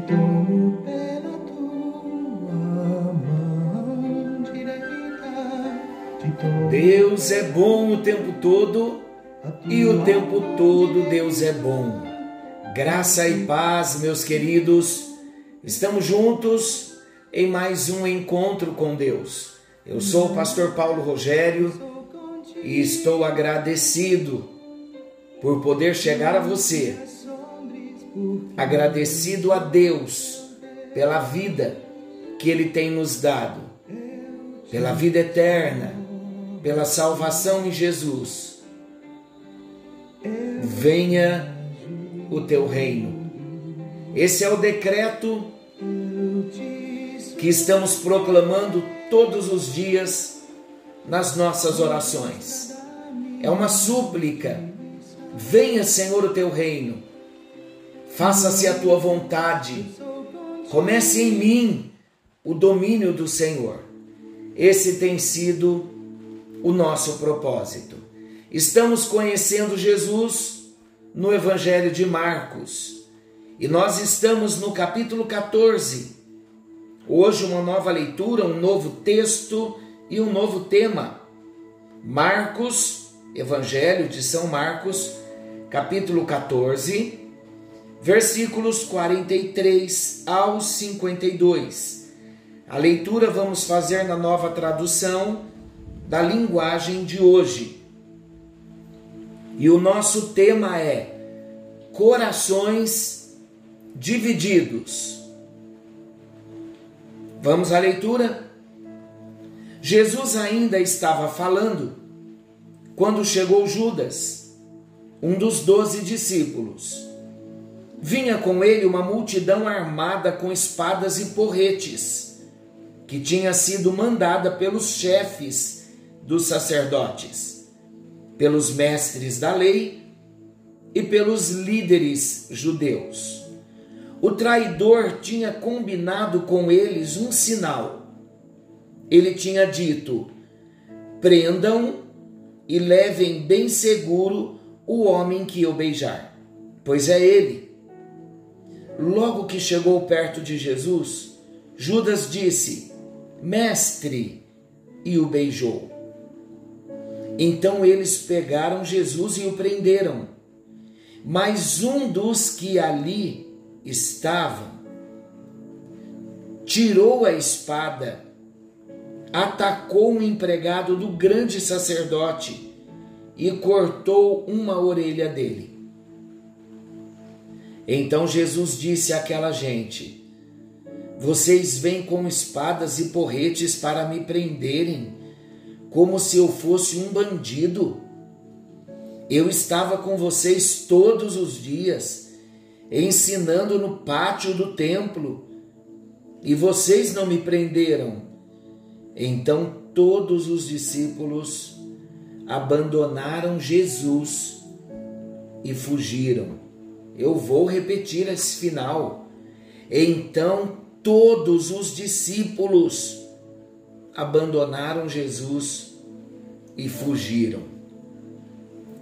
te tua mão direita. Deus é bom o tempo todo e o tempo todo Deus é bom. Graça e paz, meus queridos. Estamos juntos em mais um encontro com Deus. Eu sou o pastor Paulo Rogério e estou agradecido por poder chegar a você. Agradecido a Deus pela vida que Ele tem nos dado, pela vida eterna, pela salvação em Jesus. Venha o teu reino. Esse é o decreto que estamos proclamando todos os dias nas nossas orações. É uma súplica. Venha, Senhor, o teu reino. Faça-se a tua vontade. Comece em mim o domínio do Senhor. Esse tem sido o nosso propósito. Estamos conhecendo Jesus no Evangelho de Marcos e nós estamos no capítulo 14. Hoje, uma nova leitura, um novo texto e um novo tema. Marcos, Evangelho de São Marcos, capítulo 14, versículos 43 ao 52. A leitura vamos fazer na nova tradução da linguagem de hoje. E o nosso tema é Corações Divididos. Vamos à leitura? Jesus ainda estava falando quando chegou Judas, um dos doze discípulos. Vinha com ele uma multidão armada com espadas e porretes, que tinha sido mandada pelos chefes dos sacerdotes, pelos mestres da lei e pelos líderes judeus. O traidor tinha combinado com eles um sinal. Ele tinha dito: prendam e levem bem seguro o homem que eu beijar, pois é ele. Logo que chegou perto de Jesus, Judas disse: Mestre, e o beijou. Então eles pegaram Jesus e o prenderam. Mas um dos que ali estavam tirou a espada, atacou um empregado do grande sacerdote e cortou uma orelha dele. Então Jesus disse àquela gente: Vocês vêm com espadas e porretes para me prenderem, como se eu fosse um bandido. Eu estava com vocês todos os dias, ensinando no pátio do templo, e vocês não me prenderam. Então todos os discípulos abandonaram Jesus e fugiram. Eu vou repetir esse final. Então todos os discípulos abandonaram Jesus e fugiram.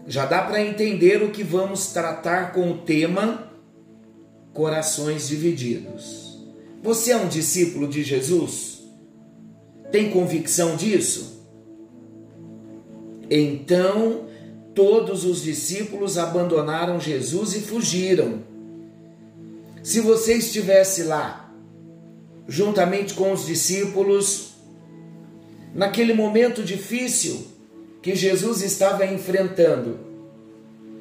Já dá para entender o que vamos tratar com o tema Corações Divididos. Você é um discípulo de Jesus? Tem convicção disso? Então, todos os discípulos abandonaram Jesus e fugiram. Se você estivesse lá, juntamente com os discípulos, naquele momento difícil que Jesus estava enfrentando,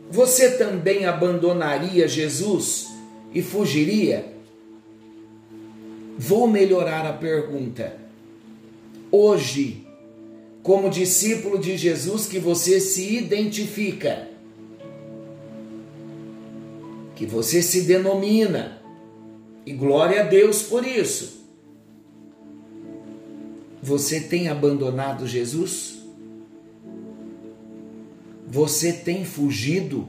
você também abandonaria Jesus e fugiria? Vou melhorar a pergunta. Hoje, como discípulo de Jesus que você se identifica, que você se denomina, e glória a Deus por isso. Você tem abandonado Jesus? Você tem fugido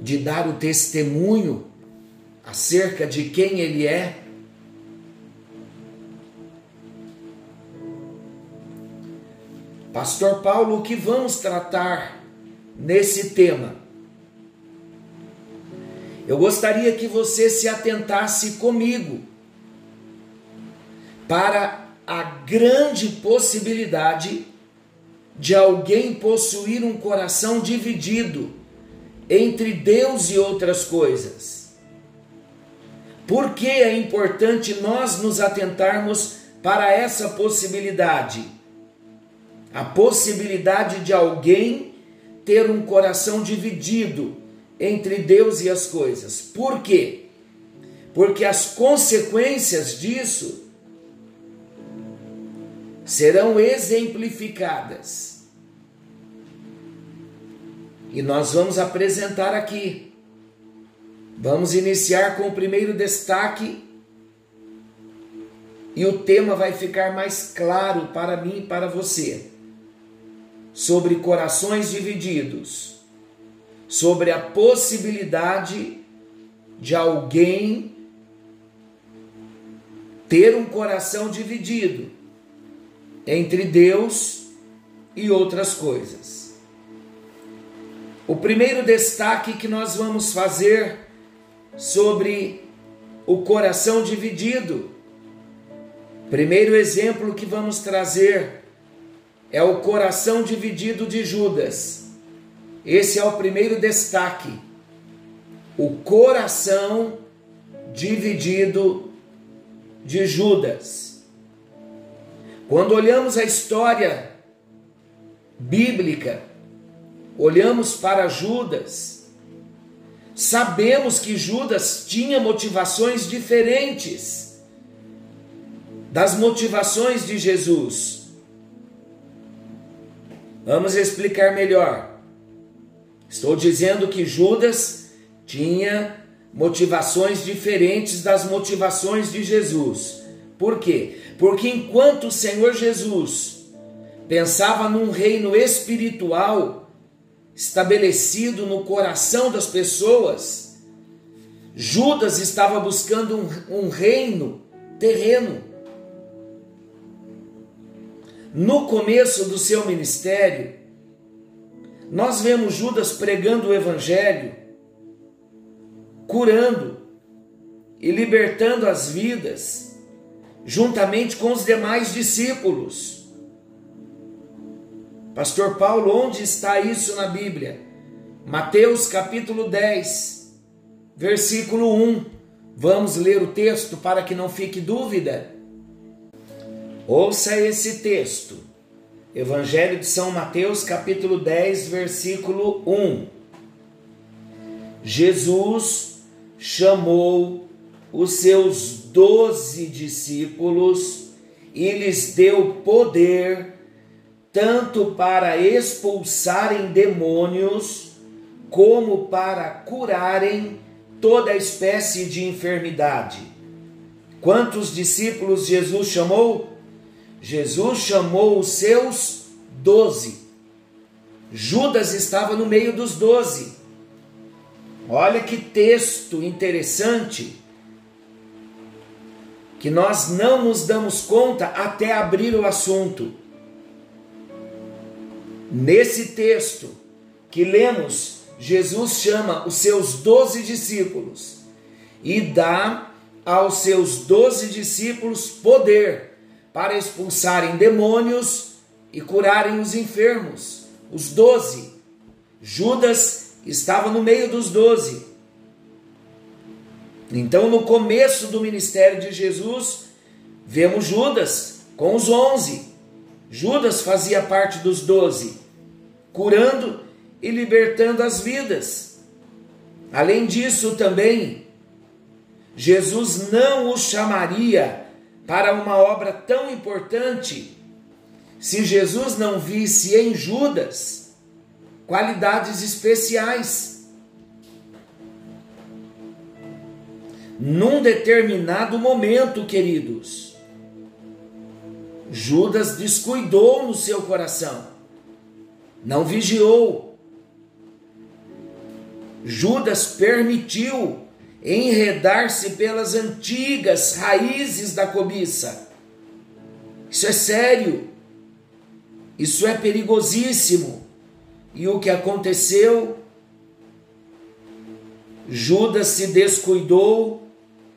de dar o testemunho acerca de quem Ele é? Pastor Paulo, o que vamos tratar nesse tema? Eu gostaria que você se atentasse comigo para a grande possibilidade de alguém possuir um coração dividido entre Deus e outras coisas. Por que é importante nós nos atentarmos para essa possibilidade? A possibilidade de alguém ter um coração dividido entre Deus e as coisas. Por quê? Porque as consequências disso serão exemplificadas. E nós vamos apresentar aqui. Vamos iniciar com o primeiro destaque e o tema vai ficar mais claro para mim e para você. Sobre corações divididos, sobre a possibilidade de alguém ter um coração dividido entre Deus e outras coisas. O primeiro destaque que nós vamos fazer sobre o coração dividido, primeiro exemplo que vamos trazer é o coração dividido de Judas. Esse é o primeiro destaque. O coração dividido de Judas. Quando olhamos a história bíblica, olhamos para Judas, sabemos que Judas tinha motivações diferentes das motivações de Jesus. Vamos explicar melhor. Estou dizendo que Judas tinha motivações diferentes das motivações de Jesus. Por quê? Porque enquanto o Senhor Jesus pensava num reino espiritual estabelecido no coração das pessoas, Judas estava buscando um, um reino terreno. No começo do seu ministério, nós vemos Judas pregando o Evangelho, curando e libertando as vidas juntamente com os demais discípulos. Pastor Paulo, onde está isso na Bíblia? Mateus capítulo 10, versículo 1. Vamos ler o texto para que não fique dúvida. Ouça esse texto. Evangelho de São Mateus, capítulo 10, versículo 1. Jesus chamou os seus doze discípulos e lhes deu poder tanto para expulsarem demônios como para curarem toda espécie de enfermidade. Quantos discípulos Jesus chamou? Jesus chamou os seus doze. Judas estava no meio dos doze. Olha que texto interessante que nós não nos damos conta até abrir o assunto. Nesse texto que lemos, Jesus chama os seus doze discípulos e dá aos seus doze discípulos poder para expulsarem demônios e curarem os enfermos. Os doze. Judas estava no meio dos doze. Então, no começo do ministério de Jesus, vemos Judas com os onze. Judas fazia parte dos doze, curando e libertando as vidas. Além disso, também, Jesus não o chamaria para uma obra tão importante se Jesus não visse em Judas qualidades especiais. num determinado momento, queridos, Judas descuidou no seu coração, não vigiou. Judas permitiu enredar-se pelas antigas raízes da cobiça. Isso é sério, isso é perigosíssimo. E o que aconteceu Judas se descuidou,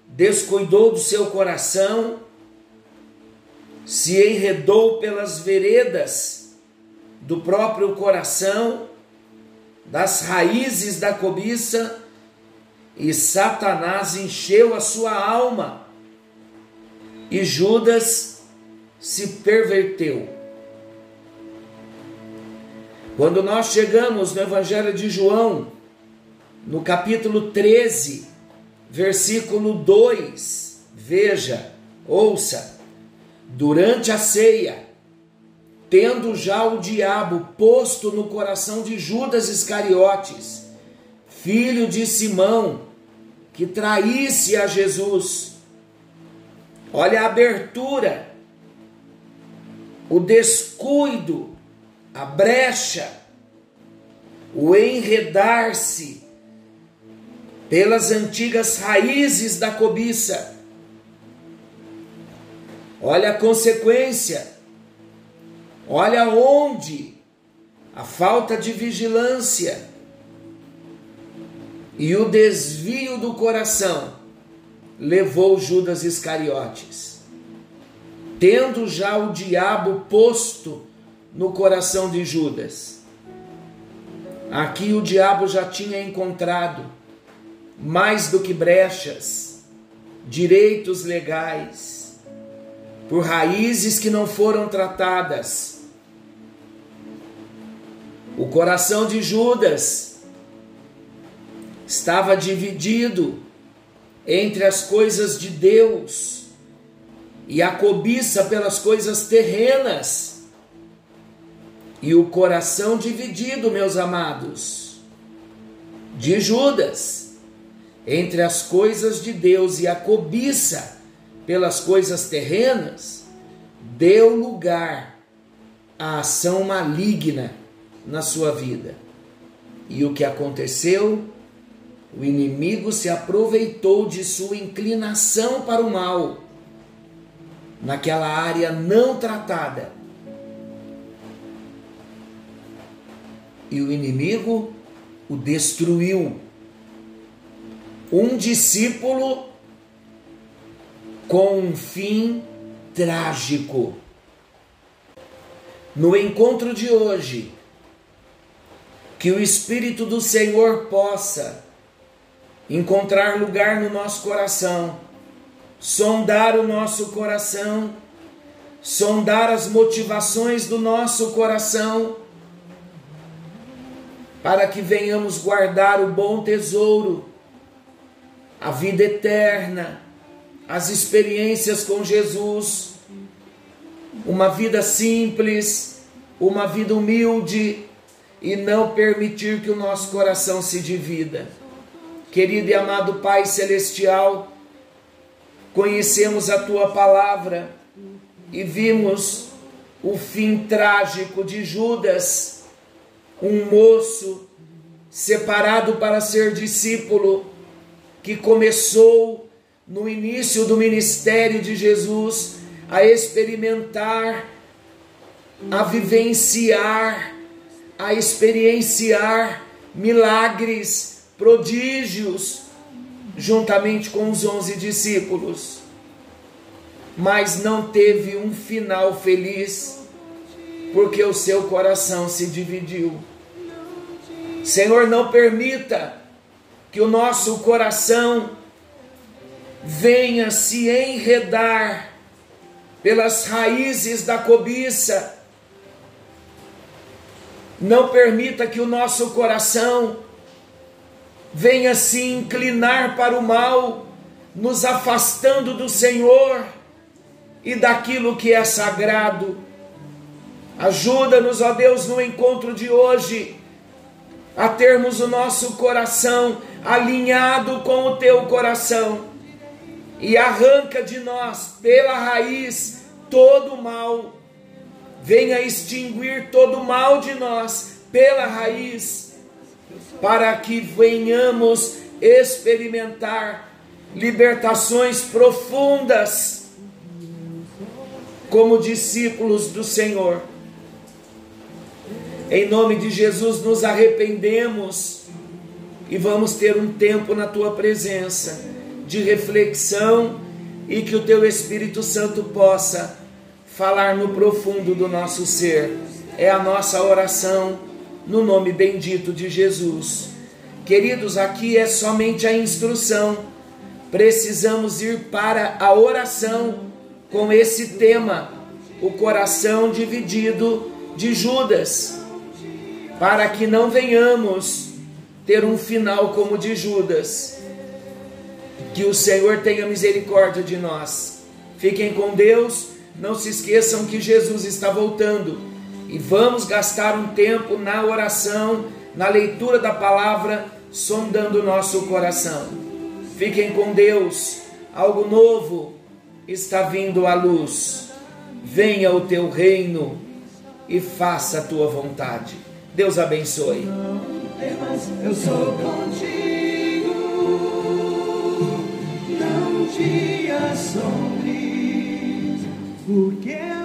descuidou do seu coração, se enredou pelas veredas do próprio coração, das raízes da cobiça, e Satanás encheu a sua alma, e Judas se perverteu. Quando nós chegamos no Evangelho de João, no capítulo 13, versículo 2, veja, ouça, durante a ceia, tendo já o diabo posto no coração de Judas Iscariotes, filho de Simão, que traísse a Jesus. Olha a abertura, o descuido, a brecha, o enredar-se pelas antigas raízes da cobiça. Olha a consequência, olha onde a falta de vigilância e o desvio do coração levou Judas Iscariotes. Tendo já o diabo posto no coração de Judas. Aqui o diabo já tinha encontrado mais do que brechas, direitos legais, por raízes que não foram tratadas. O coração de Judas estava dividido entre as coisas de Deus e a cobiça pelas coisas terrenas. E o coração dividido, meus amados, de Judas entre as coisas de Deus e a cobiça pelas coisas terrenas, deu lugar à ação maligna na sua vida. E o que aconteceu? O inimigo se aproveitou de sua inclinação para o mal, naquela área não tratada. E o inimigo o destruiu um discípulo com um fim trágico. No encontro de hoje, que o Espírito do Senhor possa encontrar lugar no nosso coração, sondar o nosso coração, sondar as motivações do nosso coração, para que venhamos guardar o bom tesouro a vida eterna, as experiências com Jesus, uma vida simples, uma vida humilde e não permitir que o nosso coração se divida. Querido e amado Pai Celestial, conhecemos a tua palavra e vimos o fim trágico de Judas, um moço separado para ser discípulo que começou no início do ministério de Jesus a experimentar, a vivenciar, a experienciar milagres, prodígios, juntamente com os onze discípulos. Mas não teve um final feliz, porque o seu coração se dividiu. Senhor, não permita que o nosso coração venha se enredar pelas raízes da cobiça. Não permita que o nosso coração venha se inclinar para o mal, nos afastando do Senhor e daquilo que é sagrado. Ajuda-nos, ó Deus, no encontro de hoje, a termos o nosso coração alinhado com o teu coração e arranca de nós pela raiz todo o mal. Venha extinguir todo o mal de nós pela raiz, para que venhamos experimentar libertações profundas como discípulos do Senhor. Em nome de Jesus, nos arrependemos e vamos ter um tempo na tua presença de reflexão e que o teu Espírito Santo possa falar no profundo do nosso ser. É a nossa oração no nome bendito de Jesus. Queridos, aqui é somente a instrução. Precisamos ir para a oração com esse tema, o coração dividido de Judas, para que não venhamos ter um final como de Judas. Que o Senhor tenha misericórdia de nós. Fiquem com Deus. Não se esqueçam que Jesus está voltando e vamos gastar um tempo na oração, na leitura da palavra, sondando o nosso coração. Fiquem com Deus. Algo novo está vindo à luz. Venha o teu reino e faça a tua vontade. Deus abençoe eu sou contigo. Não te assombres, porque eu.